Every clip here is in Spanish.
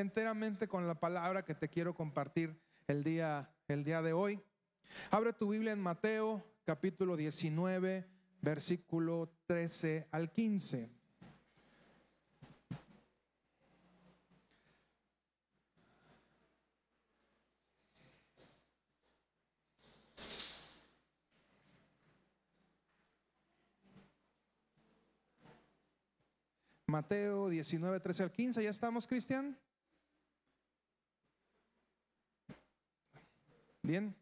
enteramente con la palabra que te quiero compartir el día, el día de hoy. Abre tu Biblia en Mateo capítulo 19, versículo 13 al 15. Mateo 19, 13 al 15. ¿Ya estamos, Cristian? Bien.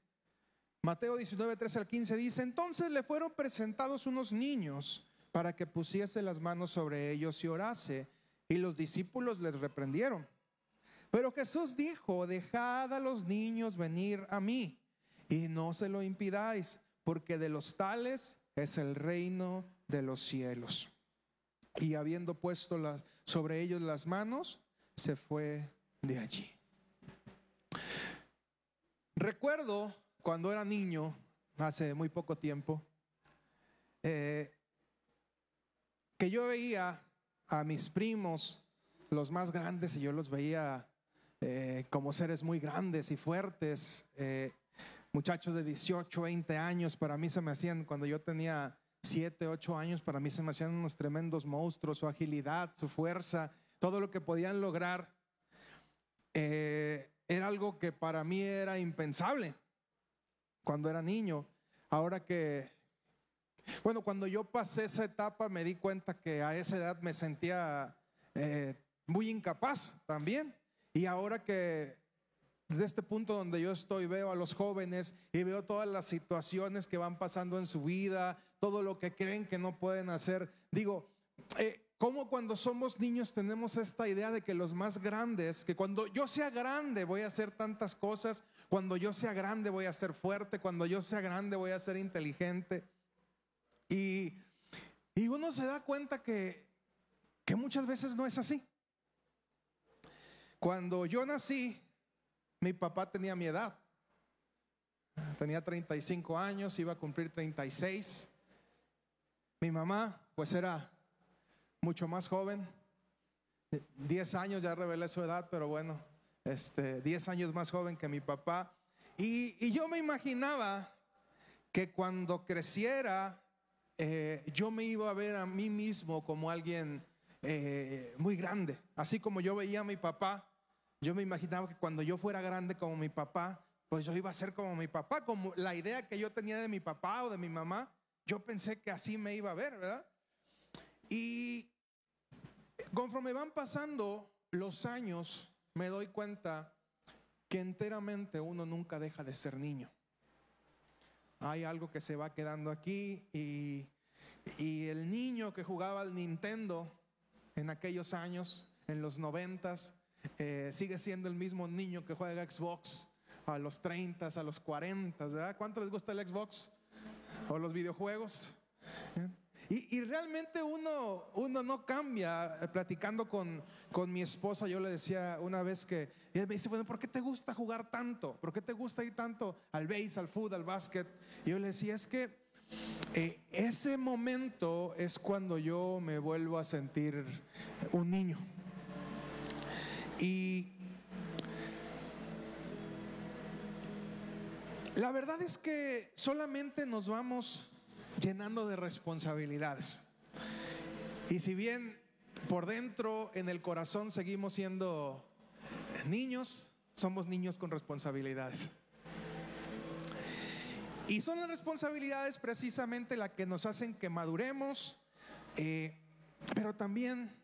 Mateo 19, 13 al 15 dice, entonces le fueron presentados unos niños para que pusiese las manos sobre ellos y orase, y los discípulos les reprendieron. Pero Jesús dijo, dejad a los niños venir a mí, y no se lo impidáis, porque de los tales es el reino de los cielos. Y habiendo puesto sobre ellos las manos, se fue de allí. Recuerdo cuando era niño, hace muy poco tiempo, eh, que yo veía a mis primos, los más grandes, y yo los veía eh, como seres muy grandes y fuertes, eh, muchachos de 18, 20 años, para mí se me hacían, cuando yo tenía 7, 8 años, para mí se me hacían unos tremendos monstruos, su agilidad, su fuerza, todo lo que podían lograr, era algo que para mí era impensable cuando era niño. Ahora que, bueno, cuando yo pasé esa etapa me di cuenta que a esa edad me sentía eh, muy incapaz también. Y ahora que de este punto donde yo estoy veo a los jóvenes y veo todas las situaciones que van pasando en su vida, todo lo que creen que no pueden hacer, digo, eh, como cuando somos niños tenemos esta idea de que los más grandes, que cuando yo sea grande voy a hacer tantas cosas, cuando yo sea grande voy a ser fuerte, cuando yo sea grande voy a ser inteligente. Y, y uno se da cuenta que, que muchas veces no es así. Cuando yo nací, mi papá tenía mi edad. Tenía 35 años, iba a cumplir 36. Mi mamá, pues era mucho más joven, 10 años, ya revelé su edad, pero bueno, este, 10 años más joven que mi papá. Y, yo me imaginaba que cuando creciera, eh, yo me iba a ver a mí mismo como alguien eh, muy grande. Así como yo veía a mi papá, yo me imaginaba que cuando yo fuera grande como mi papá, pues yo iba a ser como mi papá, como la idea que yo tenía de mi papá o de mi mamá, yo pensé que así me iba a ver, ¿verdad? Y conforme van pasando los años, me doy cuenta que enteramente uno nunca deja de ser niño. Hay algo que se va quedando aquí y, el niño que jugaba al Nintendo en aquellos años, en los noventas, eh, sigue siendo el mismo niño que juega Xbox a los 30, a los 40, ¿verdad? ¿Cuánto les gusta el Xbox? ¿O los videojuegos? ¿Eh? Y, realmente uno, uno no cambia. Eh, platicando con, con, mi esposa, yo le decía una vez que, ella me dice, bueno, ¿por qué te gusta jugar tanto? ¿Por qué te gusta ir tanto al base, al fútbol, al básquet? Y yo le decía, es que eh, ese momento es cuando yo me vuelvo a sentir un niño. Y la verdad es que solamente nos vamos llenando de responsabilidades. Y si bien por dentro, en el corazón, seguimos siendo niños, somos niños con responsabilidades. Y son las responsabilidades precisamente las que nos hacen que maduremos, eh, pero también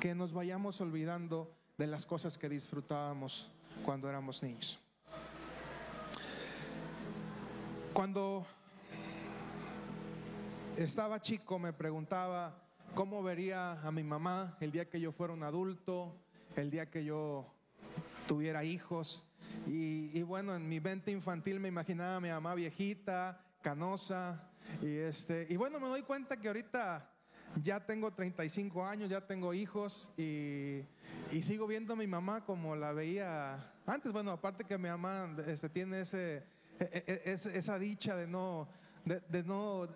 que nos vayamos olvidando de las cosas que disfrutábamos cuando éramos niños. Cuando estaba chico me preguntaba cómo vería a mi mamá el día que yo fuera un adulto, el día que yo tuviera hijos. Y, bueno, en mi mente infantil me imaginaba a mi mamá viejita, canosa. Y, este, y bueno, me doy cuenta que ahorita ya tengo 35 años, ya tengo hijos y, sigo viendo a mi mamá como la veía antes. Bueno, aparte que mi mamá este, tiene ese, e, e, e, esa dicha de no de, no,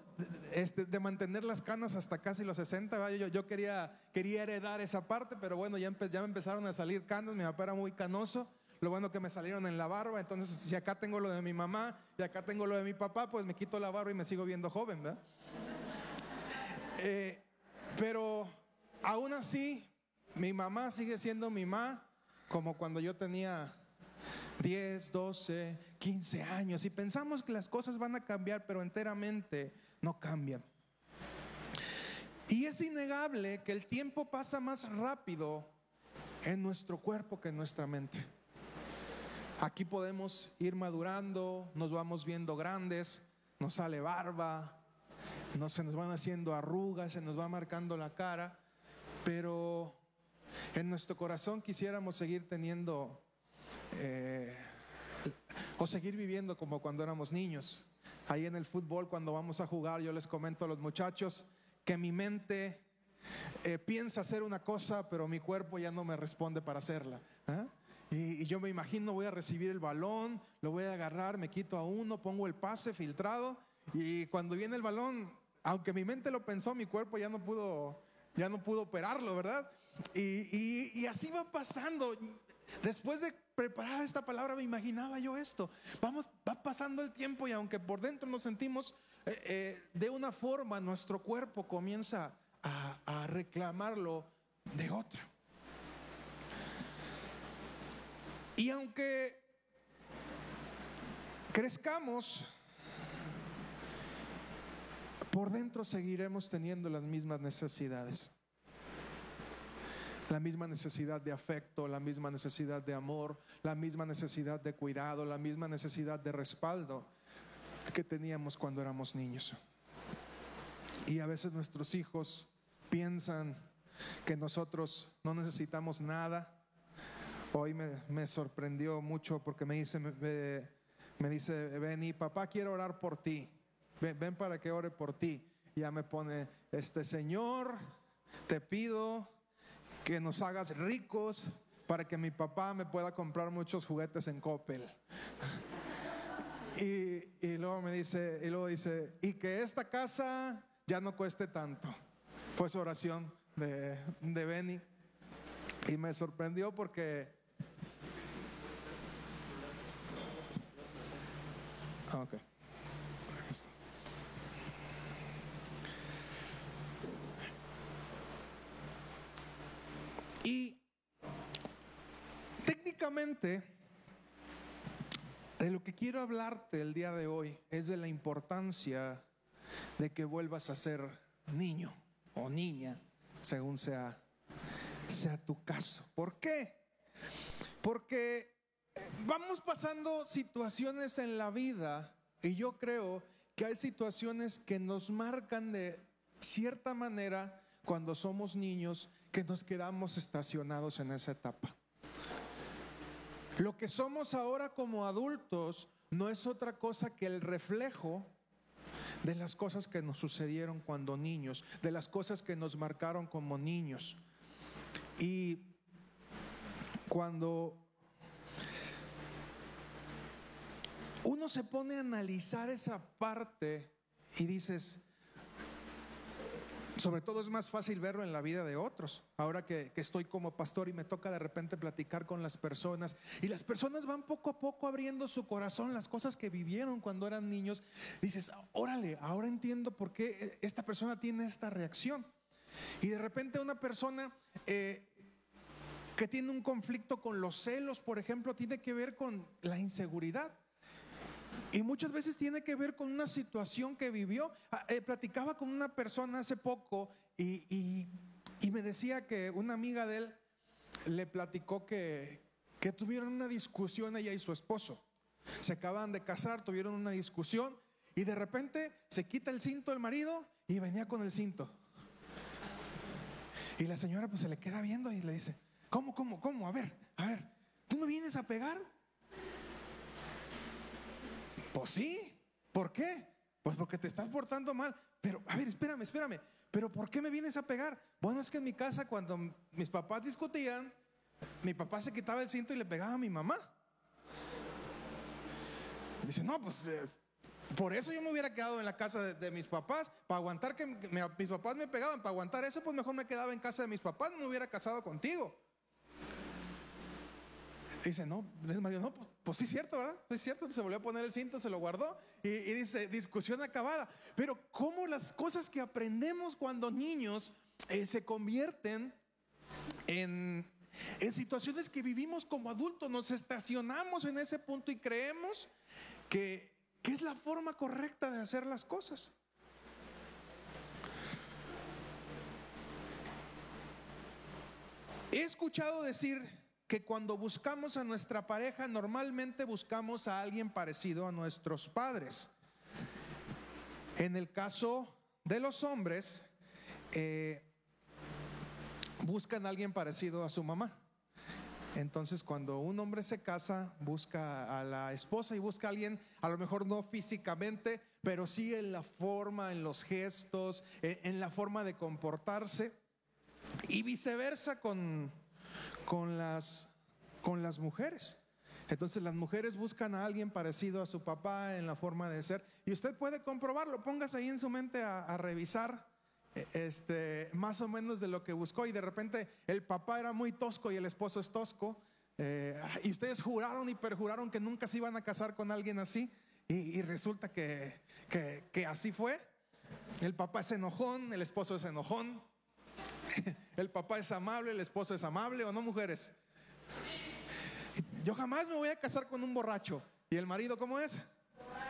este, de mantener las canas hasta casi los 60. Yo, yo, quería, quería heredar esa parte, pero bueno, ya, ya me empezaron a salir canas, mi papá era muy canoso. Lo bueno que me salieron en la barba, entonces si acá tengo lo de mi mamá y acá tengo lo de mi papá, pues me quito la barba y me sigo viendo joven, ¿verdad? Eh, pero aún así, mi mamá sigue siendo mi mamá como cuando yo tenía 10, 12, 15 años y pensamos que las cosas van a cambiar, pero enteramente no cambian. Y es innegable que el tiempo pasa más rápido en nuestro cuerpo que en nuestra mente. Aquí podemos ir madurando, nos vamos viendo grandes, nos sale barba, no se nos van haciendo arrugas, se nos va marcando la cara, pero en nuestro corazón quisiéramos seguir teniendo eh, o seguir viviendo como cuando éramos niños. Ahí en el fútbol, cuando vamos a jugar, yo les comento a los muchachos que mi mente eh, piensa hacer una cosa, pero mi cuerpo ya no me responde para hacerla. ¿ah? Y, y, yo me imagino, voy a recibir el balón, lo voy a agarrar, me quito a uno, pongo el pase filtrado, y cuando viene el balón, aunque mi mente lo pensó, mi cuerpo ya no pudo, ya no pudo operarlo, ¿verdad? Y, y así va pasando. Después de preparar esta palabra me imaginaba yo esto. Vamos, va pasando el tiempo y aunque por dentro nos sentimos eh, eh, de una forma, nuestro cuerpo comienza a, a reclamarlo de otra. Y aunque crezcamos, por dentro seguiremos teniendo las mismas necesidades la misma necesidad de afecto, la misma necesidad de amor, la misma necesidad de cuidado, la misma necesidad de respaldo que teníamos cuando éramos niños. Y a veces nuestros hijos piensan que nosotros no necesitamos nada. Hoy me, sorprendió mucho porque me dice, me, dice, Benny, papá quiero orar por ti. Ven, ven para que ore por ti. Ya me pone, este Señor, te pido que nos hagas ricos para que mi papá me pueda comprar muchos juguetes en Coppel. Y, luego me dice, y luego dice, y que esta casa ya no cueste tanto. Fue su oración de, de Benny. Y me sorprendió porque... Ah, okay. Y técnicamente, de lo que quiero hablarte el día de hoy es de la importancia de que vuelvas a ser niño o niña, según sea, sea tu caso. ¿Por qué? Porque vamos pasando situaciones en la vida y yo creo que hay situaciones que nos marcan de cierta manera cuando somos niños que nos quedamos estacionados en esa etapa. Lo que somos ahora como adultos no es otra cosa que el reflejo de las cosas que nos sucedieron cuando niños, de las cosas que nos marcaron como niños. Y cuando uno se pone a analizar esa parte y dices, sobre todo es más fácil verlo en la vida de otros. Ahora que, estoy como pastor y me toca de repente platicar con las personas y las personas van poco a poco abriendo su corazón, las cosas que vivieron cuando eran niños, dices, órale, ahora entiendo por qué esta persona tiene esta reacción. Y de repente una persona eh, que tiene un conflicto con los celos, por ejemplo, tiene que ver con la inseguridad. Y muchas veces tiene que ver con una situación que vivió. Ah, eh, platicaba con una persona hace poco y, me decía que una amiga de él le platicó que, que tuvieron una discusión ella y su esposo. Se acaban de casar, tuvieron una discusión y de repente se quita el cinto el marido y venía con el cinto. Y la señora pues se le queda viendo y le dice, ¿cómo, cómo, cómo? A ver, a ver, ¿tú me vienes a pegar? Pues sí. ¿Por qué? Pues porque te estás portando mal. Pero, a ver, espérame, espérame. Pero ¿por qué me vienes a pegar? Bueno, es que en mi casa cuando mis papás discutían, mi papá se quitaba el cinto y le pegaba a mi mamá. dice, no, pues Por eso yo me hubiera quedado en la casa de, mis papás, para aguantar que mis papás me pegaban, para aguantar eso, pues mejor me quedaba en casa de mis papás, no me hubiera casado contigo. Dice, no, Mario, no, pues, pues, sí es cierto, ¿verdad? Es cierto, se volvió a poner el cinto, se lo guardó y, dice, discusión acabada. Pero cómo las cosas que aprendemos cuando niños eh, se convierten en, en situaciones que vivimos como adultos, nos estacionamos en ese punto y creemos que, que es la forma correcta de hacer las cosas. He escuchado decir que cuando buscamos a nuestra pareja normalmente buscamos a alguien parecido a nuestros padres. En el caso de los hombres, eh, buscan a alguien parecido a su mamá. Entonces, cuando un hombre se casa, busca a la esposa y busca a alguien, a lo mejor no físicamente, pero sí en la forma, en los gestos, en la forma de comportarse. Y viceversa con, con las, con las mujeres. Entonces las mujeres buscan a alguien parecido a su papá en la forma de ser. Y usted puede comprobarlo, póngase ahí en su mente a, revisar eh, este, más o menos de lo que buscó. Y de repente el papá era muy tosco y el esposo es tosco. Eh, y ustedes juraron y perjuraron que nunca se iban a casar con alguien así. Y, resulta que, que, que así fue. El papá es enojón, el esposo es enojón. El papá es amable, el esposo es amable o no, mujeres. Yo jamás me voy a casar con un borracho. ¿Y el marido cómo es?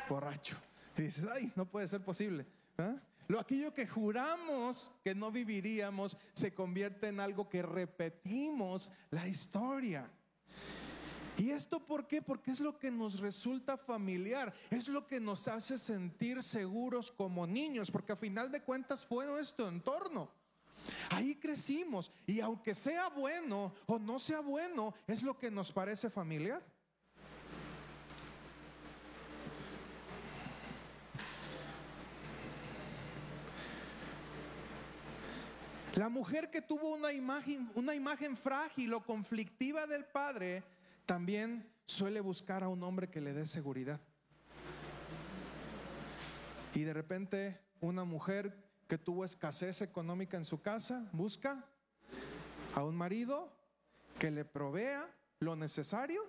Borracho. Y dices, ay, no puede ser posible. ¿ah? Lo aquello que juramos que no viviríamos se convierte en algo que repetimos la historia. ¿Y esto por qué? Porque es lo que nos resulta familiar, es lo que nos hace sentir seguros como niños, porque a final de cuentas fue nuestro entorno. Ahí crecimos y aunque sea bueno o no sea bueno, es lo que nos parece familiar. La mujer que tuvo una imagen, una imagen frágil o conflictiva del padre, también suele buscar a un hombre que le dé seguridad. Y de repente una mujer que tuvo escasez económica en su casa, busca a un marido que le provea lo necesario,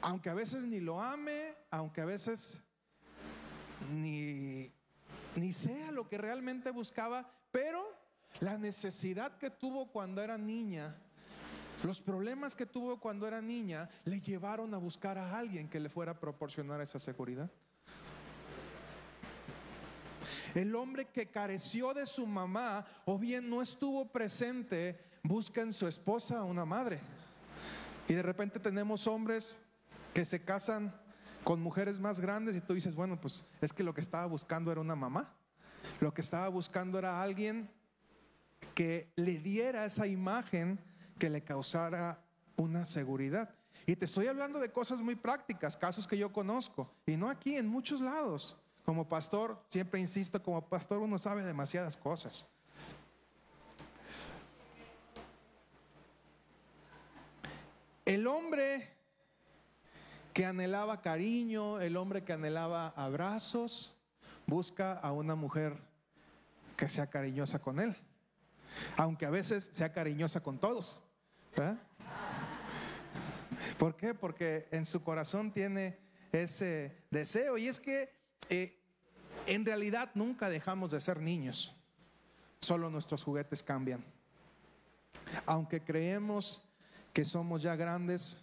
aunque a veces ni lo ame, aunque a veces ni, ni sea lo que realmente buscaba, pero la necesidad que tuvo cuando era niña, los problemas que tuvo cuando era niña, le llevaron a buscar a alguien que le fuera a proporcionar esa seguridad. El hombre que careció de su mamá o bien no estuvo presente, busca en su esposa una madre. Y de repente tenemos hombres que se casan con mujeres más grandes y tú dices, bueno, pues es que lo que estaba buscando era una mamá. Lo que estaba buscando era alguien que le diera esa imagen que le causara una seguridad. Y te estoy hablando de cosas muy prácticas, casos que yo conozco, y no aquí, en muchos lados. Como pastor, siempre insisto, como pastor uno sabe demasiadas cosas. El hombre que anhelaba cariño, el hombre que anhelaba abrazos, busca a una mujer que sea cariñosa con él. Aunque a veces sea cariñosa con todos. ¿Por qué? Porque en su corazón tiene ese deseo. Y es que eh, en realidad nunca dejamos de ser niños, solo nuestros juguetes cambian. Aunque creemos que somos ya grandes,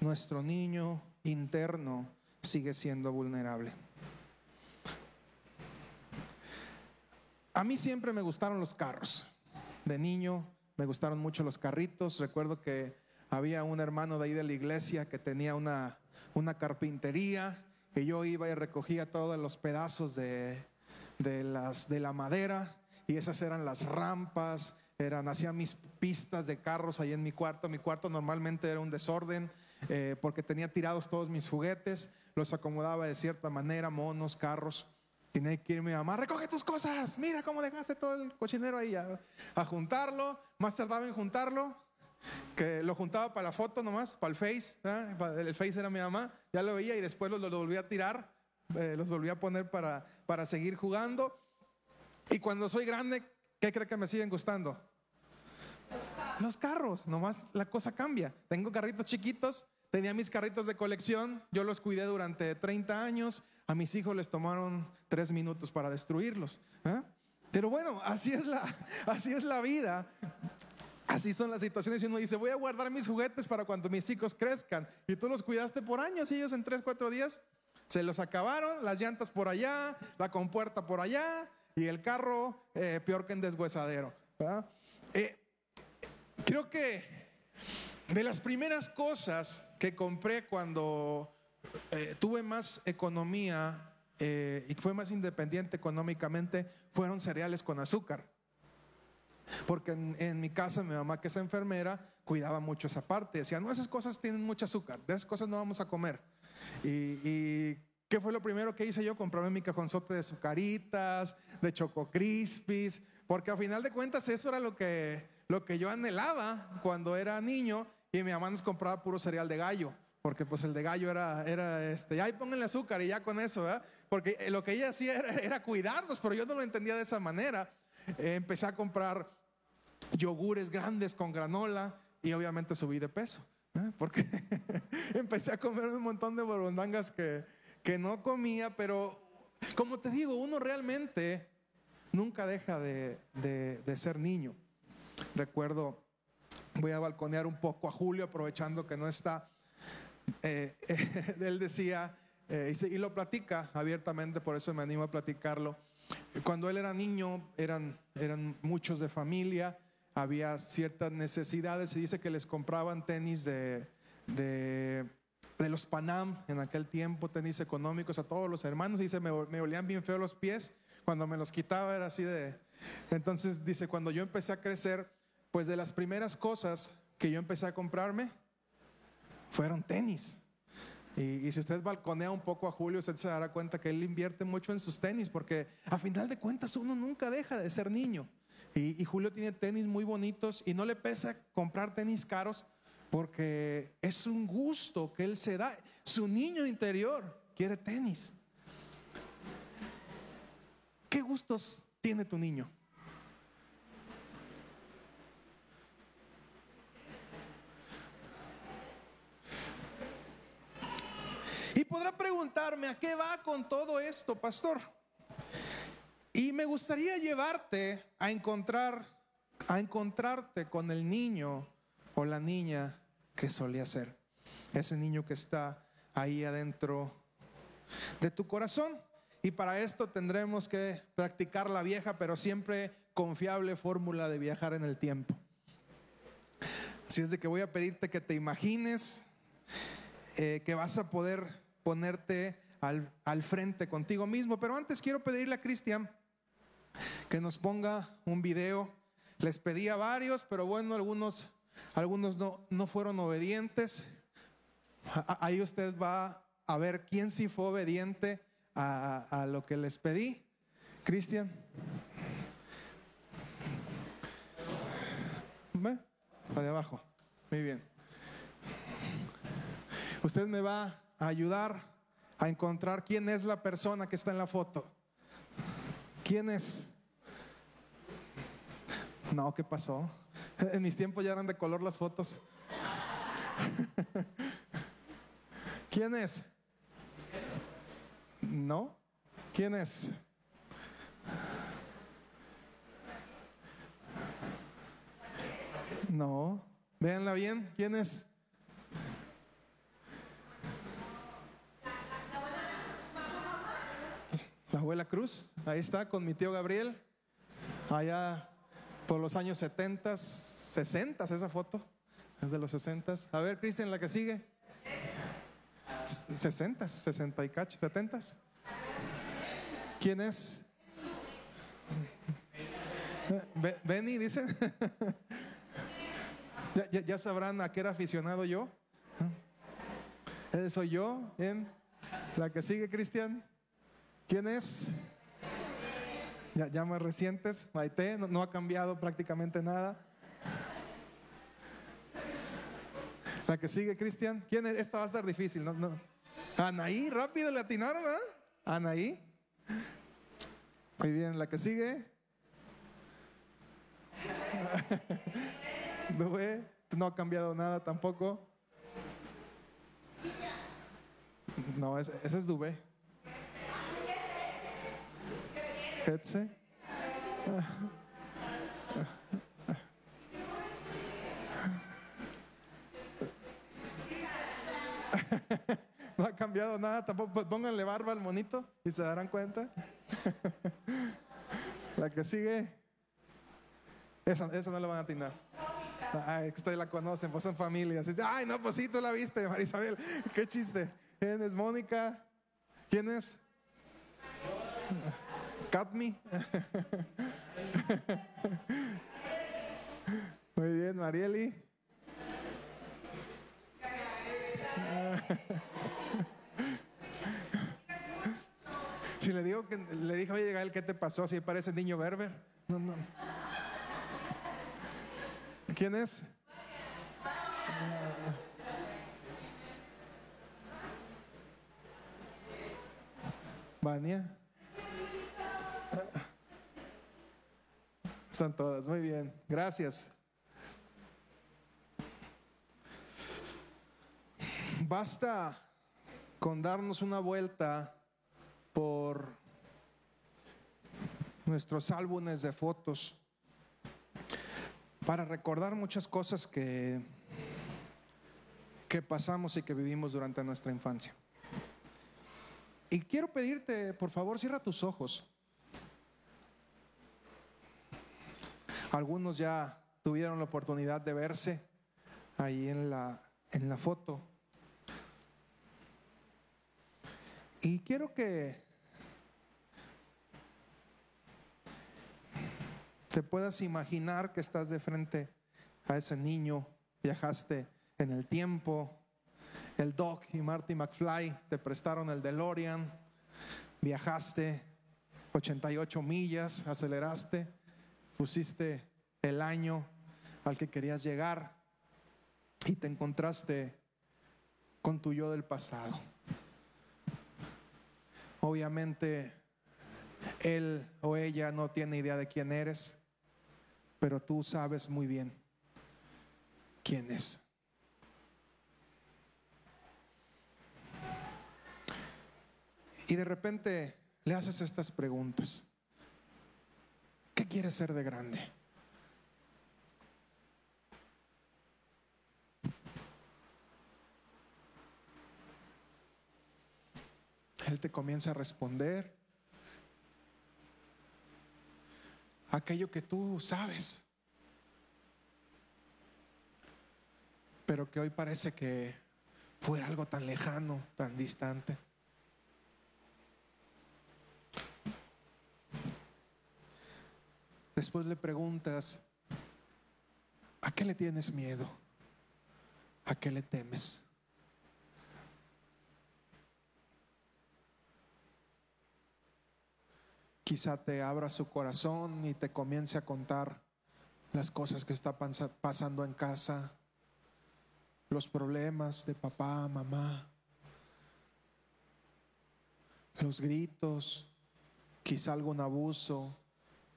nuestro niño interno sigue siendo vulnerable. A mí siempre me gustaron los carros. De niño me gustaron mucho los carritos. Recuerdo que había un hermano de ahí de la iglesia que tenía una, una carpintería que yo iba y recogía todos los pedazos de, las, de la madera y esas eran las rampas, eran, hacía mis pistas de carros ahí en mi cuarto. Mi cuarto normalmente era un desorden eh, porque tenía tirados todos mis juguetes, los acomodaba de cierta manera, monos, carros. Tenía que irme a mamá, recoge tus cosas, mira cómo dejaste todo el cochinero ahí a, a juntarlo. Más tardaba en juntarlo, que lo juntaba para la foto nomás, para el Face, el Face era mi mamá, ya lo veía y después los, los volví a tirar, eh, los volví a poner para, para seguir jugando. Y cuando soy grande, ¿qué cree que me siguen gustando? Los carros, nomás la cosa cambia. Tengo carritos chiquitos, tenía mis carritos de colección, yo los cuidé durante 30 años, a mis hijos les tomaron tres minutos para destruirlos. ¿eh? Pero bueno, así es la, así es la vida. Así son las situaciones y uno dice, voy a guardar mis juguetes para cuando mis hijos crezcan. Y tú los cuidaste por años y ellos en tres, cuatro días se los acabaron, las llantas por allá, la compuerta por allá y el carro eh, peor que en deshuesadero. Eh, creo que de las primeras cosas que compré cuando eh, tuve más economía y fue más independiente económicamente fueron cereales con azúcar. Porque en, mi casa mi mamá que es enfermera cuidaba mucho esa parte. Decía, no, esas cosas tienen mucho azúcar, de esas cosas no vamos a comer. Y, ¿qué fue lo primero que hice yo? Comprarme mi cajonzote de sucaritas, de choco crispies, porque a final de cuentas eso era lo que, lo que yo anhelaba cuando era niño y mi mamá nos compraba puro cereal de gallo. Porque pues el de gallo era, era este, ahí el azúcar y ya con eso, ¿verdad? Porque lo que ella hacía era, era cuidarnos, pero yo no lo entendía de esa manera. Eh, empecé a comprar yogures grandes con granola y obviamente subí de peso. ¿eh? Porque empecé a comer un montón de borondangas que, que no comía, pero como te digo, uno realmente nunca deja de, de, ser niño. Recuerdo, voy a balconear un poco a Julio aprovechando que no está. Eh, él decía, y, lo platica abiertamente, por eso me animo a platicarlo. Cuando él era niño, eran, eran muchos de familia, había ciertas necesidades. Se dice que les compraban tenis de, de, los Panam en aquel tiempo, tenis económicos a todos los hermanos. Y dice, me, me olían bien feo los pies. Cuando me los quitaba era así de... Entonces dice, cuando yo empecé a crecer, pues de las primeras cosas que yo empecé a comprarme fueron tenis. Y, y, si usted balconea un poco a Julio, usted se dará cuenta que él invierte mucho en sus tenis, porque a final de cuentas uno nunca deja de ser niño. Y, Julio tiene tenis muy bonitos y no le pesa comprar tenis caros porque es un gusto que él se da. Su niño interior quiere tenis. ¿Qué gustos tiene tu niño? Y podrá preguntarme, ¿a qué va con todo esto, pastor? Y me gustaría llevarte a encontrar, a encontrarte con el niño o la niña que solía ser. Ese niño que está ahí adentro de tu corazón. Y para esto tendremos que practicar la vieja, pero siempre confiable fórmula de viajar en el tiempo. Así es de que voy a pedirte que te imagines eh, que vas a poder ponerte al, al frente contigo mismo. Pero antes quiero pedirle a Cristian que nos ponga un video. Les pedía varios, pero bueno, algunos, algunos no, no fueron obedientes. Ahí usted va a ver quién sí fue obediente a, a lo que les pedí. Cristian. ¿Ve? De abajo. Muy bien. Usted me va a ayudar a encontrar quién es la persona que está en la foto. ¿Quién es? No, ¿qué pasó? En mis tiempos ya eran de color las fotos. ¿Quién es? ¿No? ¿Quién es? No. Véanla bien. ¿Quién es? Abuela Cruz. Ahí está con mi tío Gabriel. Allá por los años 70, 60 esa foto, es de los 60. A ver, Cristian, la que sigue. 60, 60 y cacho, 70. ¿Quién es? Benny, dice. ya, sabrán a qué era aficionado yo. Ese soy yo. en La que sigue, Cristian. ¿Quién es? ya, más recientes, Maite, no, ha cambiado prácticamente nada. La que sigue, Cristian. ¿Quién es? Esta va a estar difícil, ¿no? no. Anaí, rápido le atinaron, ¿verdad? Anaí. Muy bien, la que sigue. Dubé, no ha cambiado nada tampoco. No, ese, ese es Dubé. Etse. No ha cambiado nada, tampoco. Pues pónganle barba al monito y se darán cuenta. La que sigue, esa, esa no le van a atinar. Ay, ustedes la conocen, pues son familias. Ay, no, pues sí, tú la viste, Marisabel. Qué chiste. ¿Quién es Mónica? ¿Quién es? Katmi. Muy bien, Marieli. Si le digo que le dije, oye, Gael, ¿qué te pasó? Si parece niño berber. No, no. ¿Quién es? Vania. Son todas, muy bien, gracias. Basta con darnos una vuelta por nuestros álbumes de fotos para recordar muchas cosas que, que pasamos y que vivimos durante nuestra infancia. Y quiero pedirte, por favor, cierra tus ojos. Algunos ya tuvieron la oportunidad de verse ahí en la, en la foto. Y quiero que te puedas imaginar que estás de frente a ese niño, viajaste en el tiempo, el Doc y Marty McFly te prestaron el DeLorean, viajaste 88 millas, aceleraste, pusiste el año al que querías llegar y te encontraste con tu yo del pasado. Obviamente, él o ella no tiene idea de quién eres, pero tú sabes muy bien quién es. Y de repente le haces estas preguntas. ¿Qué quieres ser de grande? Él te comienza a responder aquello que tú sabes, pero que hoy parece que fue algo tan lejano, tan distante. Después le preguntas, ¿a qué le tienes miedo? ¿A qué le temes? Quizá te abra su corazón y te comience a contar las cosas que está pasando en casa, los problemas de papá, mamá, los gritos, quizá algún abuso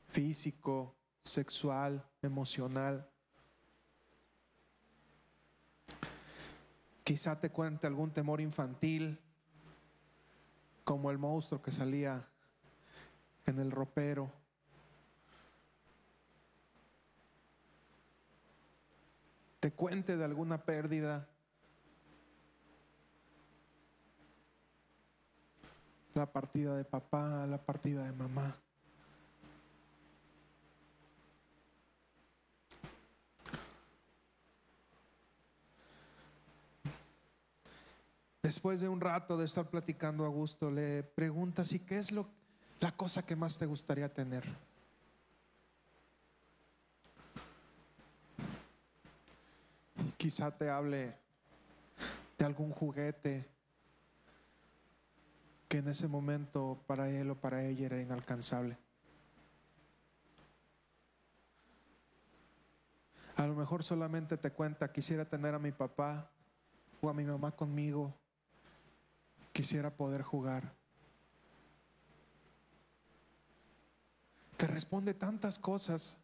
físico, sexual, emocional. Quizá te cuente algún temor infantil, como el monstruo que salía en el ropero. Te cuente de alguna pérdida. La partida de papá, la partida de mamá. Después de un rato de estar platicando a gusto, le preguntas, ¿y qué es lo la cosa que más te gustaría tener. Quizá te hable de algún juguete que en ese momento para él o para ella era inalcanzable. A lo mejor solamente te cuenta, quisiera tener a mi papá o a mi mamá conmigo, quisiera poder jugar. Te responde tantas cosas.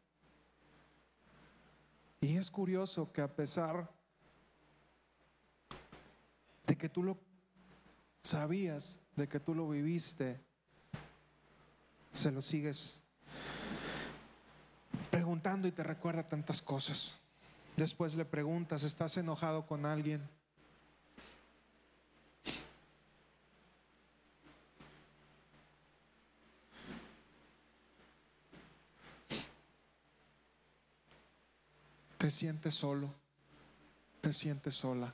Y es curioso que a pesar de que tú lo sabías, de que tú lo viviste, se lo sigues preguntando y te recuerda tantas cosas. Después le preguntas, ¿estás enojado con alguien? Te sientes solo, te sientes sola.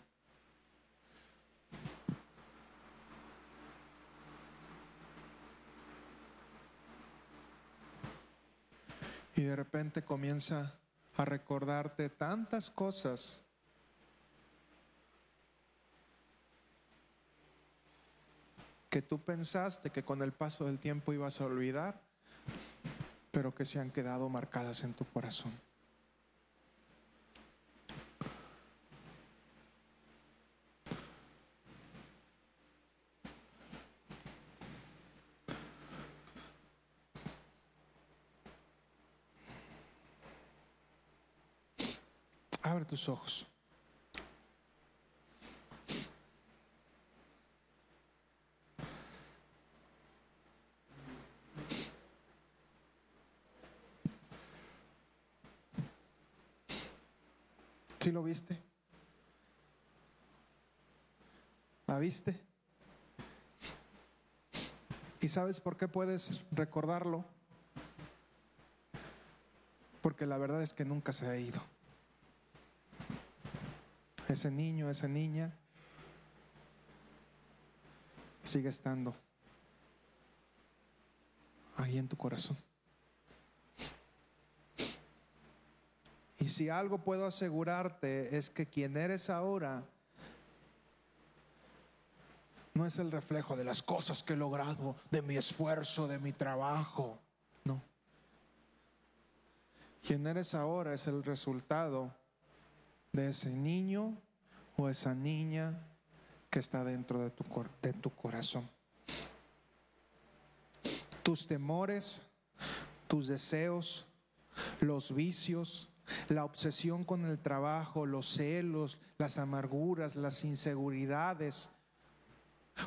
Y de repente comienza a recordarte tantas cosas que tú pensaste que con el paso del tiempo ibas a olvidar, pero que se han quedado marcadas en tu corazón. Abre tus ojos. ¿Sí lo viste? ¿La viste? ¿Y sabes por qué puedes recordarlo? Porque la verdad es que nunca se ha ido ese niño, esa niña, sigue estando ahí en tu corazón. Y si algo puedo asegurarte es que quien eres ahora no es el reflejo de las cosas que he logrado, de mi esfuerzo, de mi trabajo. No. Quien eres ahora es el resultado de ese niño o esa niña que está dentro de tu, de tu corazón. Tus temores, tus deseos, los vicios, la obsesión con el trabajo, los celos, las amarguras, las inseguridades.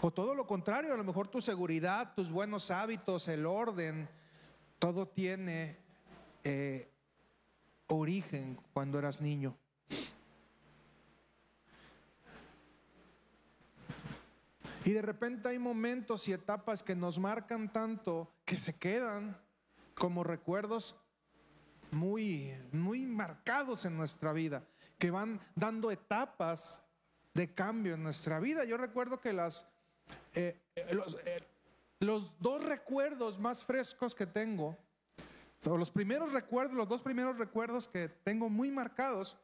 O todo lo contrario, a lo mejor tu seguridad, tus buenos hábitos, el orden, todo tiene eh, origen cuando eras niño. Y de repente hay momentos y etapas que nos marcan tanto que se quedan como recuerdos muy, muy marcados en nuestra vida, que van dando etapas de cambio en nuestra vida. Yo recuerdo que las, eh, eh, los, eh, los, dos recuerdos más frescos que tengo, o los primeros recuerdos, los dos primeros recuerdos que tengo muy marcados,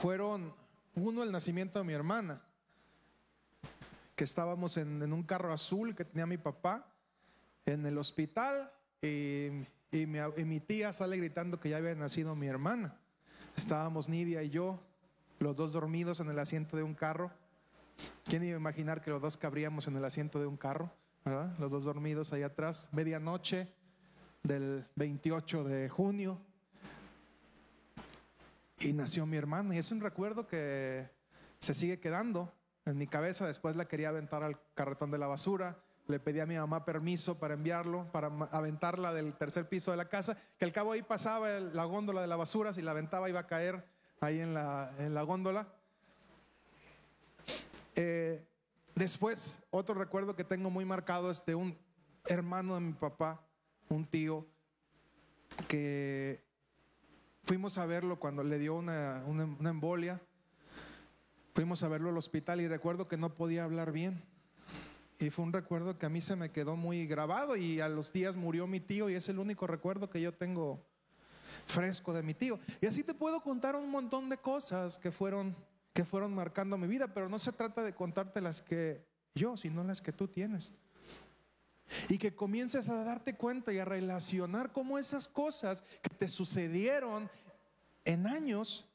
fueron uno el nacimiento de mi hermana que estábamos en, un carro azul que tenía mi papá en el hospital y, mi, tía sale gritando que ya había nacido mi hermana. Estábamos Nidia y yo, los dos dormidos en el asiento de un carro. ¿Quién iba a imaginar que los dos cabríamos en el asiento de un carro? Los dos dormidos ahí atrás, medianoche del 28 de junio. Y nació mi hermana. Y es un recuerdo que se sigue quedando en mi cabeza. Después la quería aventar al carretón de la basura. Le pedí a mi mamá permiso para enviarlo, para aventarla del tercer piso de la casa, que al cabo ahí pasaba la góndola de la basura, si la aventaba iba a caer ahí en la, en la góndola. Eh, después, otro recuerdo que tengo muy marcado es de un hermano de mi papá, un tío, que fuimos a verlo cuando le dio una, una embolia Fuimos a verlo al hospital y recuerdo que no podía hablar bien. Y fue un recuerdo que a mí se me quedó muy grabado y a los días murió mi tío y es el único recuerdo que yo tengo fresco de mi tío. Y así te puedo contar un montón de cosas que fueron, que fueron marcando mi vida, pero no se trata de contarte las que yo, sino las que tú tienes. Y que comiences a darte cuenta y a relacionar cómo esas cosas que te sucedieron en años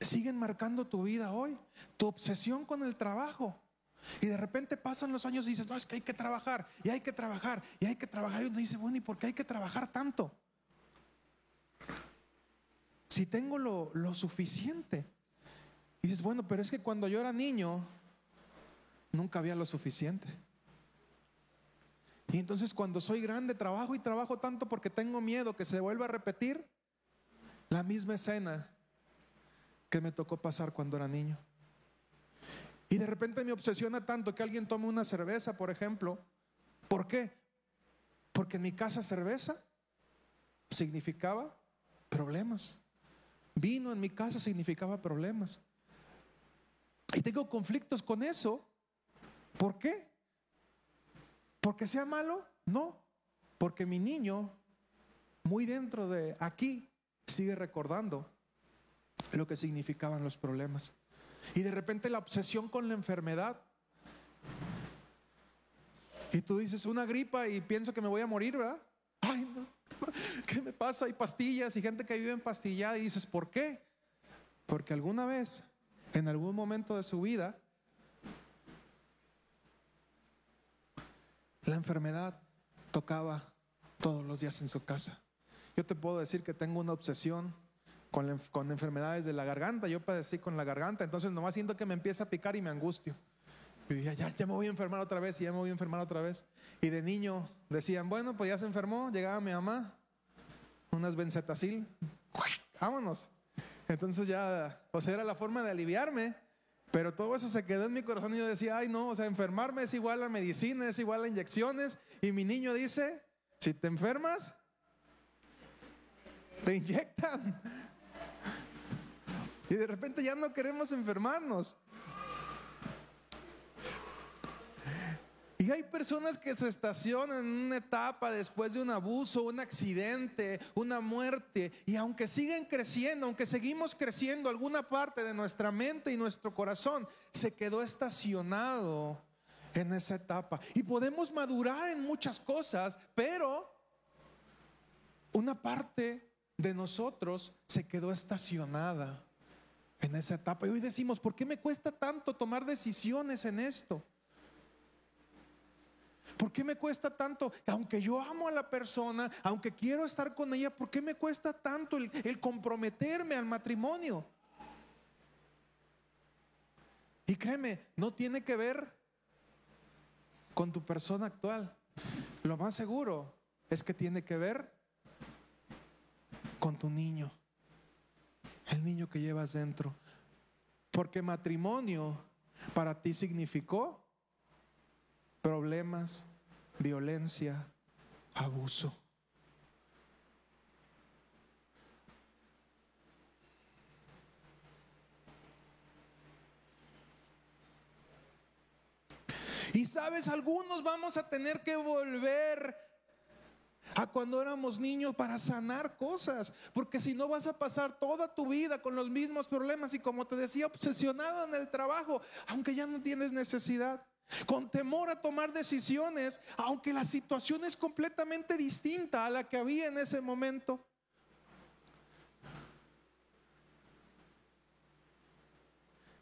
siguen marcando tu vida hoy, tu obsesión con el trabajo. Y de repente pasan los años y dices, no, es que hay que trabajar, y hay que trabajar, y hay que trabajar. Y uno dice, bueno, ¿y por qué hay que trabajar tanto? Si tengo lo, lo suficiente. Y dices, bueno, pero es que cuando yo era niño, nunca había lo suficiente. Y entonces cuando soy grande, trabajo y trabajo tanto porque tengo miedo que se vuelva a repetir la misma escena que me tocó pasar cuando era niño. Y de repente me obsesiona tanto que alguien tome una cerveza, por ejemplo. ¿Por qué? Porque en mi casa cerveza significaba problemas. Vino en mi casa significaba problemas. Y tengo conflictos con eso. ¿Por qué? ¿Porque sea malo? No. Porque mi niño, muy dentro de aquí, sigue recordando lo que significaban los problemas. Y de repente la obsesión con la enfermedad. Y tú dices, una gripa y pienso que me voy a morir, ¿verdad? Ay, ¿qué me pasa? Hay pastillas y gente que vive en pastillada y dices, ¿por qué? Porque alguna vez, en algún momento de su vida, la enfermedad tocaba todos los días en su casa. Yo te puedo decir que tengo una obsesión con, enfermedades de la garganta. Yo padecí con la garganta, entonces nomás siento que me empieza a picar y me angustio. Y dije, ya, ya me voy a enfermar otra vez y ya me voy a enfermar otra vez. Y de niño decían, bueno, pues ya se enfermó, llegaba mi mamá, unas benzetacil, vámonos. Entonces ya, o sea, era la forma de aliviarme, pero todo eso se quedó en mi corazón y yo decía, ay no, o sea, enfermarme es igual a medicina, es igual a inyecciones. Y mi niño dice, si te enfermas, te inyectan. Y de repente ya no queremos enfermarnos. Y hay personas que se estacionan en una etapa después de un abuso, un accidente, una muerte, y aunque siguen creciendo, aunque seguimos creciendo, alguna parte de nuestra mente y nuestro corazón se quedó estacionado en esa etapa. Y podemos madurar en muchas cosas, pero una parte de nosotros se quedó estacionada en esa etapa. Y hoy decimos, ¿por qué me cuesta tanto tomar decisiones en esto? ¿Por qué me cuesta tanto? Aunque yo amo a la persona, aunque quiero estar con ella, ¿por qué me cuesta tanto el, el comprometerme al matrimonio? Y créeme, no tiene que ver con tu persona actual. Lo más seguro es que tiene que ver con tu niño el niño que llevas dentro. Porque matrimonio para ti significó problemas, violencia, abuso. Y sabes, algunos vamos a tener que volver a cuando éramos niños para sanar cosas, porque si no vas a pasar toda tu vida con los mismos problemas y como te decía, obsesionado en el trabajo, aunque ya no tienes necesidad, con temor a tomar decisiones, aunque la situación es completamente distinta a la que había en ese momento.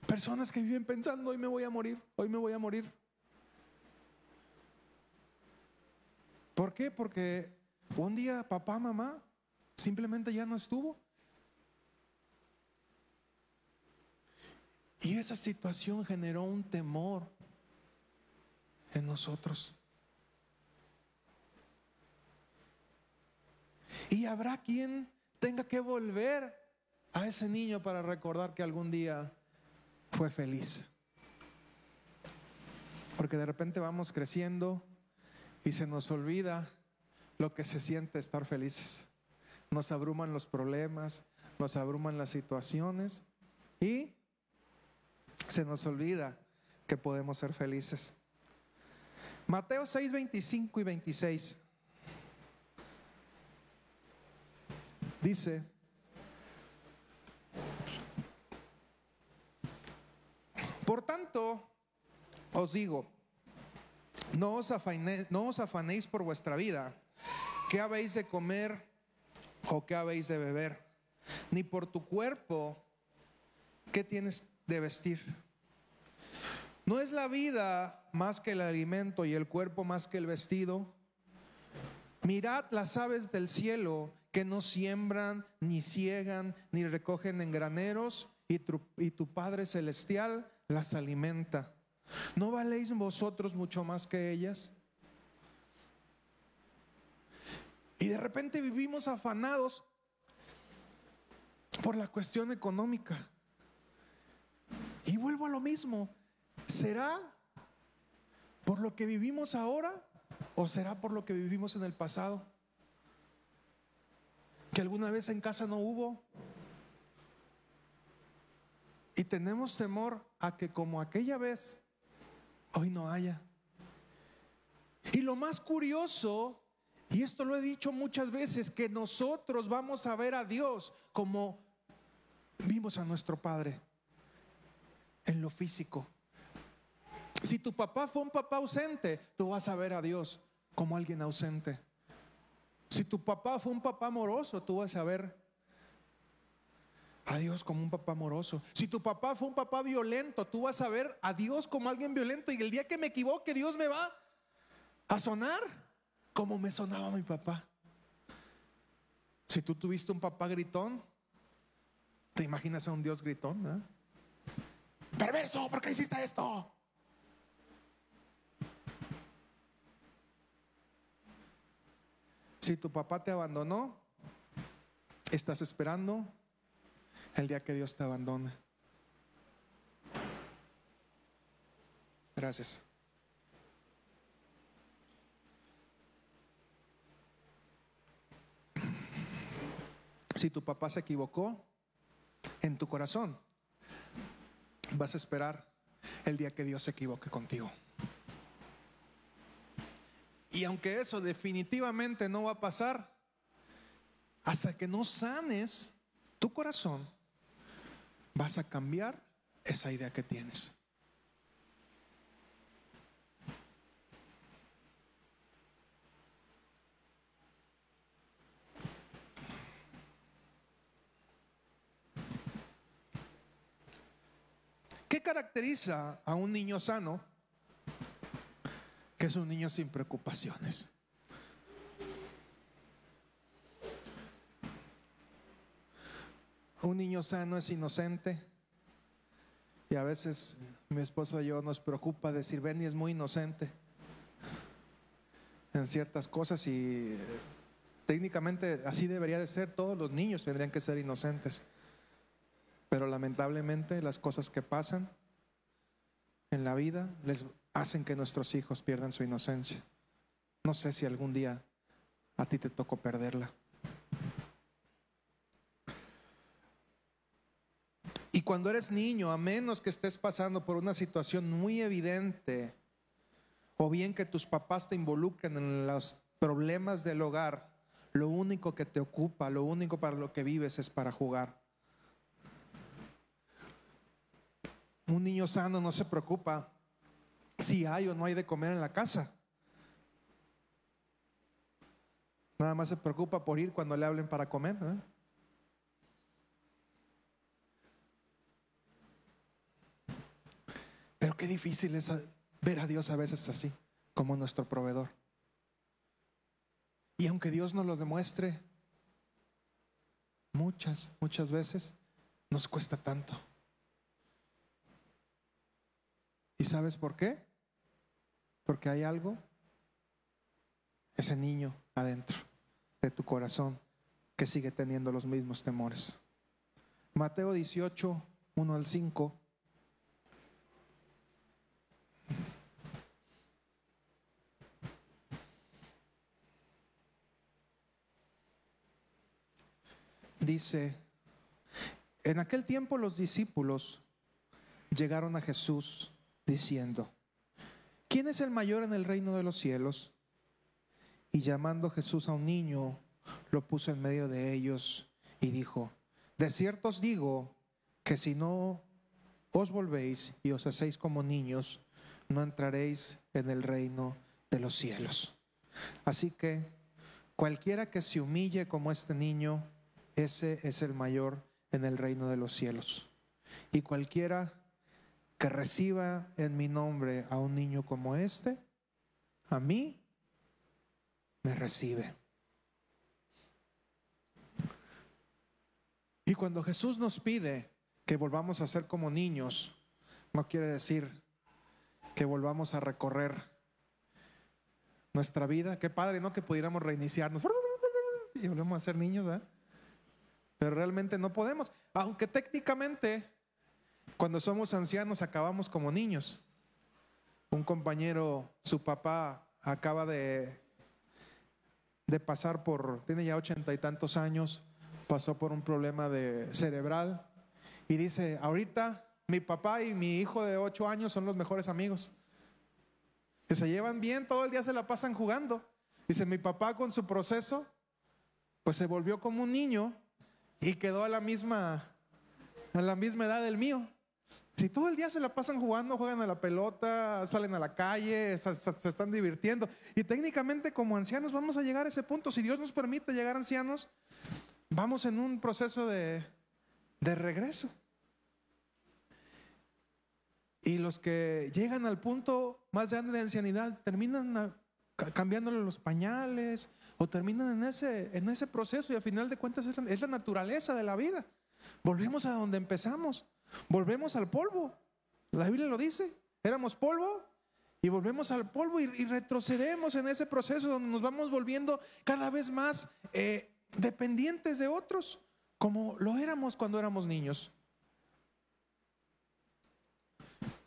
Personas que viven pensando, hoy me voy a morir, hoy me voy a morir. ¿Por qué? Porque un día papá, mamá, simplemente ya no estuvo. Y esa situación generó un temor en nosotros. Y habrá quien tenga que volver a ese niño para recordar que algún día fue feliz. Porque de repente vamos creciendo y se nos olvida lo que se siente estar felices. Nos abruman los problemas, nos abruman las situaciones y se nos olvida que podemos ser felices. Mateo 6, 25 y 26 dice, por tanto, os digo, no os, no os afanéis por vuestra vida ¿qué habéis de comer o qué habéis de beber? Ni por tu cuerpo, qué tienes de vestir. ¿No es la vida más que el alimento y el cuerpo más que el vestido? Mirad las aves del cielo que no siembran, ni ciegan, ni recogen en graneros, y tu, y tu Padre Celestial las alimenta. ¿No valéis vosotros mucho más que ellas? Y de repente vivimos afanados por la cuestión económica. Y vuelvo a lo mismo. ¿Será por lo que vivimos ahora o será por lo que vivimos en el pasado? Que alguna vez en casa no hubo. Y tenemos temor a que como aquella vez, hoy no haya. Y lo más curioso, y esto lo he dicho muchas veces, que nosotros vamos a ver a Dios como vimos a nuestro Padre en lo físico. Si tu papá fue un papá ausente, tú vas a ver a Dios como alguien ausente. Si tu papá fue un papá amoroso, tú vas a ver a Dios como un papá amoroso. Si tu papá fue un papá violento, tú vas a ver a Dios como alguien violento. Y el día que me equivoque, Dios me va a sonar como me sonaba mi papá. Si tú tuviste un papá gritón, ¿te imaginas a un Dios gritón? ¿eh? Perverso, ¿por qué hiciste esto? Si tu papá te abandonó, estás esperando el día que Dios te abandone. Gracias. Si tu papá se equivocó en tu corazón, vas a esperar el día que Dios se equivoque contigo. Y aunque eso definitivamente no va a pasar, hasta que no sanes tu corazón, vas a cambiar esa idea que tienes. ¿Qué caracteriza a un niño sano? Que es un niño sin preocupaciones. Un niño sano es inocente. Y a veces mi esposa y yo nos preocupa decir, Benny es muy inocente en ciertas cosas y eh, técnicamente así debería de ser. Todos los niños tendrían que ser inocentes. Pero lamentablemente las cosas que pasan en la vida les hacen que nuestros hijos pierdan su inocencia. No sé si algún día a ti te tocó perderla. Y cuando eres niño, a menos que estés pasando por una situación muy evidente, o bien que tus papás te involucren en los problemas del hogar, lo único que te ocupa, lo único para lo que vives es para jugar. Un niño sano no se preocupa si hay o no hay de comer en la casa. Nada más se preocupa por ir cuando le hablen para comer. ¿eh? Pero qué difícil es ver a Dios a veces así, como nuestro proveedor. Y aunque Dios nos lo demuestre, muchas, muchas veces nos cuesta tanto. ¿Y sabes por qué? Porque hay algo, ese niño adentro de tu corazón que sigue teniendo los mismos temores. Mateo 18, 1 al 5. Dice, en aquel tiempo los discípulos llegaron a Jesús diciendo, ¿quién es el mayor en el reino de los cielos? Y llamando Jesús a un niño, lo puso en medio de ellos y dijo, de cierto os digo que si no os volvéis y os hacéis como niños, no entraréis en el reino de los cielos. Así que cualquiera que se humille como este niño, ese es el mayor en el reino de los cielos. Y cualquiera que reciba en mi nombre a un niño como este, a mí me recibe. Y cuando Jesús nos pide que volvamos a ser como niños, no quiere decir que volvamos a recorrer nuestra vida. Qué padre, ¿no? Que pudiéramos reiniciarnos y volvemos a ser niños, ¿verdad? Pero realmente no podemos. Aunque técnicamente, cuando somos ancianos, acabamos como niños. Un compañero, su papá acaba de, de pasar por, tiene ya ochenta y tantos años, pasó por un problema de cerebral y dice, ahorita mi papá y mi hijo de ocho años son los mejores amigos. Que se llevan bien, todo el día se la pasan jugando. Dice, mi papá con su proceso, pues se volvió como un niño y quedó a la misma, a la misma edad del mío. Si todo el día se la pasan jugando, juegan a la pelota, salen a la calle, se, se, están divirtiendo. Y técnicamente como ancianos vamos a llegar a ese punto. Si Dios nos permite llegar ancianos, vamos en un proceso de, de regreso. Y los que llegan al punto más grande de ancianidad terminan cambiándole los pañales o terminan en ese, en ese proceso y al final de cuentas es la, es la naturaleza de la vida. Volvemos a donde empezamos, volvemos al polvo. La Biblia lo dice, éramos polvo y volvemos al polvo y, retrocedemos en ese proceso donde nos vamos volviendo cada vez más eh, dependientes de otros, como lo éramos cuando éramos niños.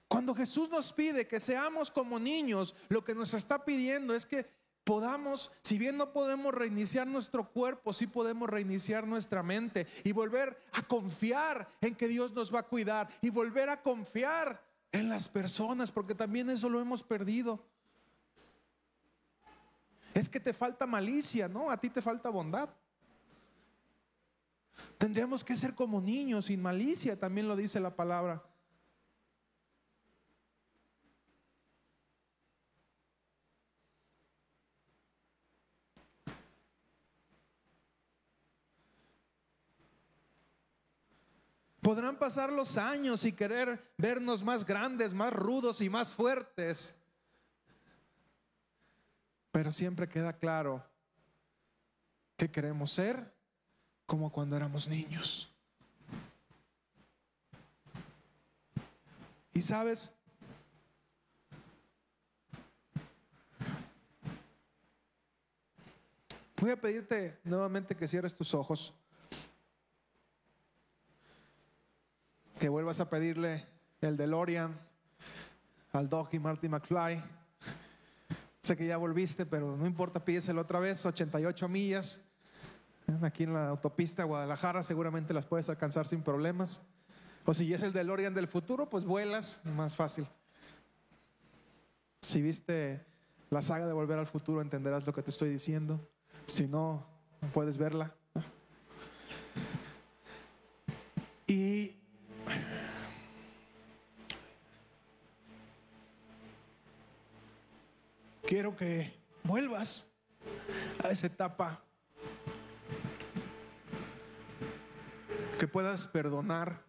Cuando Jesús nos pide que seamos como niños, lo que nos está pidiendo es que podamos, si bien no podemos reiniciar nuestro cuerpo, sí podemos reiniciar nuestra mente y volver a confiar en que Dios nos va a cuidar y volver a confiar en las personas, porque también eso lo hemos perdido. Es que te falta malicia, ¿no? A ti te falta bondad. Tendríamos que ser como niños, sin malicia, también lo dice la palabra. Podrán pasar los años y querer vernos más grandes, más rudos y más fuertes. Pero siempre queda claro que queremos ser como cuando éramos niños. Y sabes, voy a pedirte nuevamente que cierres tus ojos. Que vuelvas a pedirle el DeLorean al Doc y Marty McFly. Sé que ya volviste, pero no importa, pídeselo otra vez, 88 millas. Aquí en la autopista Guadalajara seguramente las puedes alcanzar sin problemas. O si es el DeLorean del futuro, pues vuelas, más fácil. Si viste la saga de Volver al Futuro, entenderás lo que te estoy diciendo. Si no, puedes verla. Quiero que vuelvas a esa etapa, que puedas perdonar.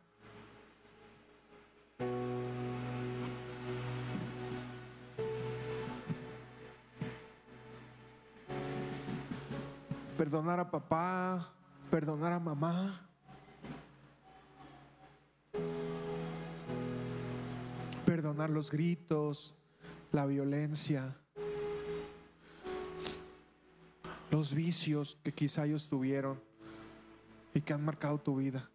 Perdonar a papá, perdonar a mamá. Perdonar los gritos, la violencia. Los vicios que quizá ellos tuvieron y que han marcado tu vida.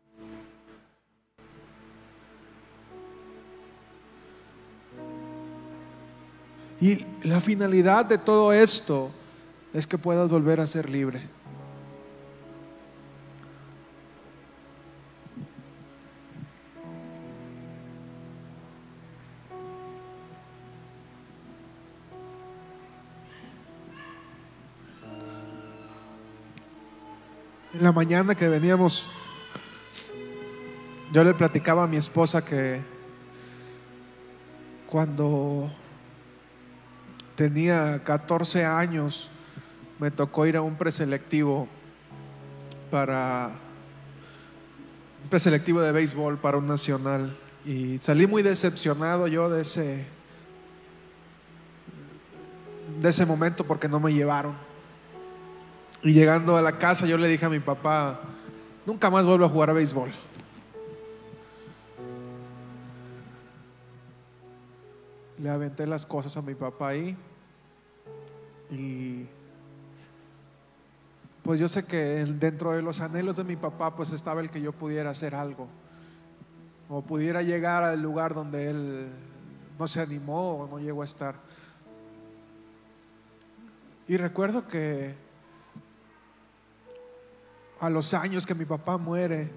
Y la finalidad de todo esto es que puedas volver a ser libre. Mañana que veníamos, yo le platicaba a mi esposa que cuando tenía 14 años me tocó ir a un preselectivo para preselectivo de béisbol para un nacional y salí muy decepcionado yo de ese de ese momento porque no me llevaron. Y llegando a la casa yo le dije a mi papá, nunca más vuelvo a jugar a béisbol. Le aventé las cosas a mi papá ahí y pues yo sé que dentro de los anhelos de mi papá pues estaba el que yo pudiera hacer algo o pudiera llegar al lugar donde él no se animó o no llegó a estar. Y recuerdo que a los años que mi papá muere,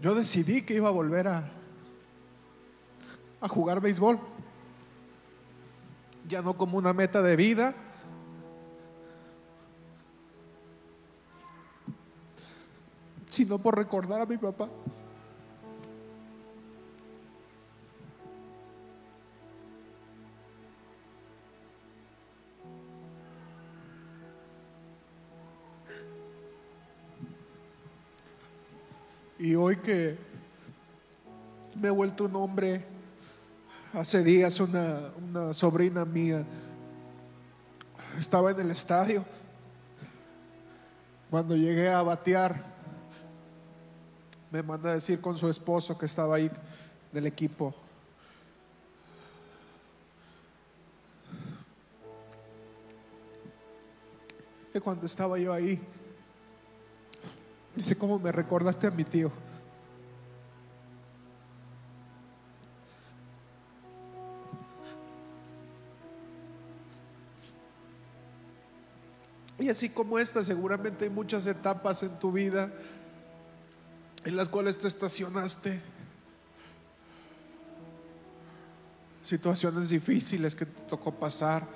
yo decidí que iba a volver a, a jugar béisbol. Ya no como una meta de vida, sino por recordar a mi papá. Y hoy que me he vuelto un hombre, hace días una, una sobrina mía estaba en el estadio. Cuando llegué a batear, me manda a decir con su esposo que estaba ahí del equipo. Que cuando estaba yo ahí, dice, ¿cómo me recordaste a mi tío? Y así como esta, seguramente hay muchas etapas en tu vida en las cuales te estacionaste. Situaciones difíciles que te tocó pasar.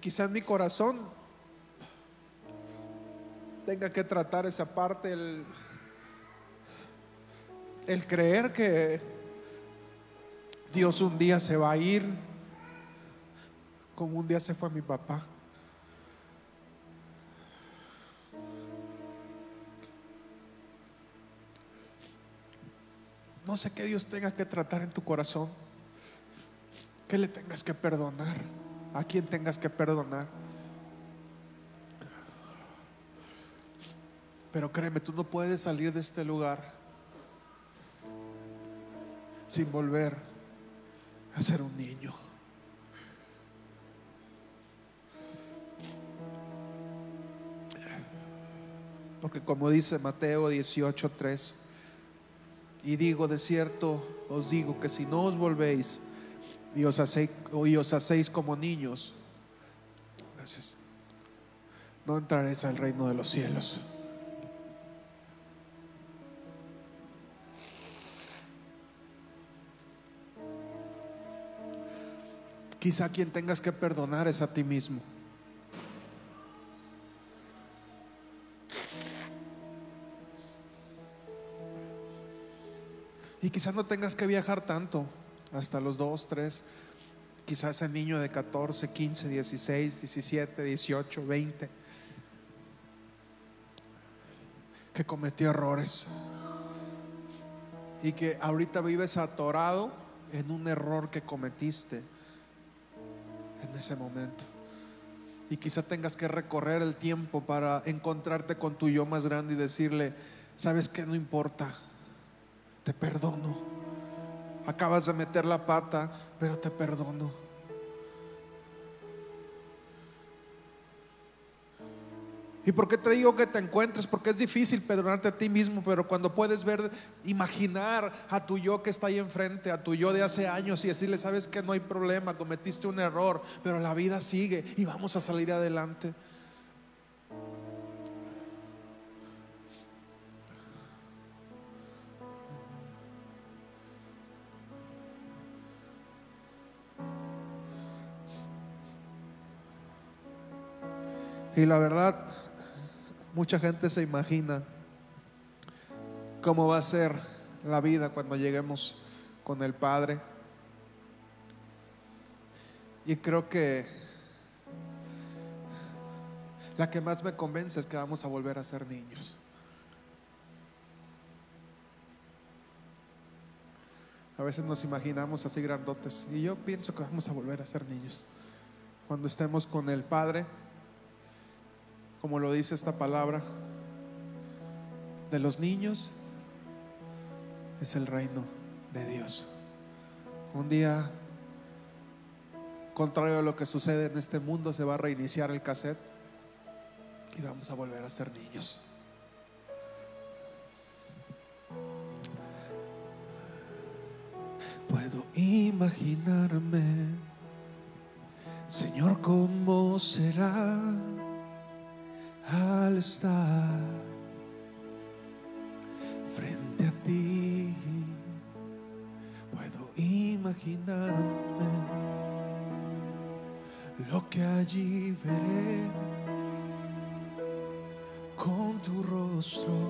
Quizás mi corazón tenga que tratar esa parte, el, el creer que Dios un día se va a ir, como un día se fue mi papá. No sé qué Dios tenga que tratar en tu corazón, que le tengas que perdonar, a quien tengas que perdonar. Pero créeme, tú no puedes salir de este lugar sin volver a ser un niño. Porque como dice Mateo 18:3, y digo de cierto, os digo que si no os volvéis y os hacéis, y os hacéis como niños, gracias, no entraréis al reino de los cielos. Quizá quien tengas que perdonar es a ti mismo. Y quizás no tengas que viajar tanto, hasta los 2, 3, quizás ese niño de 14, 15, 16, 17, 18, 20, que cometió errores y que ahorita vives atorado en un error que cometiste en ese momento. Y quizá tengas que recorrer el tiempo para encontrarte con tu yo más grande y decirle, sabes que no importa, te perdono. Acabas de meter la pata, pero te perdono. ¿Y por qué te digo que te encuentres? Porque es difícil perdonarte a ti mismo, pero cuando puedes ver, imaginar a tu yo que está ahí enfrente, a tu yo de hace años y decirle, sabes que no hay problema, cometiste un error, pero la vida sigue y vamos a salir adelante. Y la verdad, mucha gente se imagina cómo va a ser la vida cuando lleguemos con el Padre. Y creo que la que más me convence es que vamos a volver a ser niños. A veces nos imaginamos así grandotes y yo pienso que vamos a volver a ser niños. Cuando estemos con el Padre, como lo dice esta palabra, de los niños es el reino de Dios. Un día, contrario a lo que sucede en este mundo, se va a reiniciar el cassette y vamos a volver a ser niños. Puedo imaginarme, Señor, cómo será al estar frente a ti. Puedo imaginarme lo que allí veré con tu rostro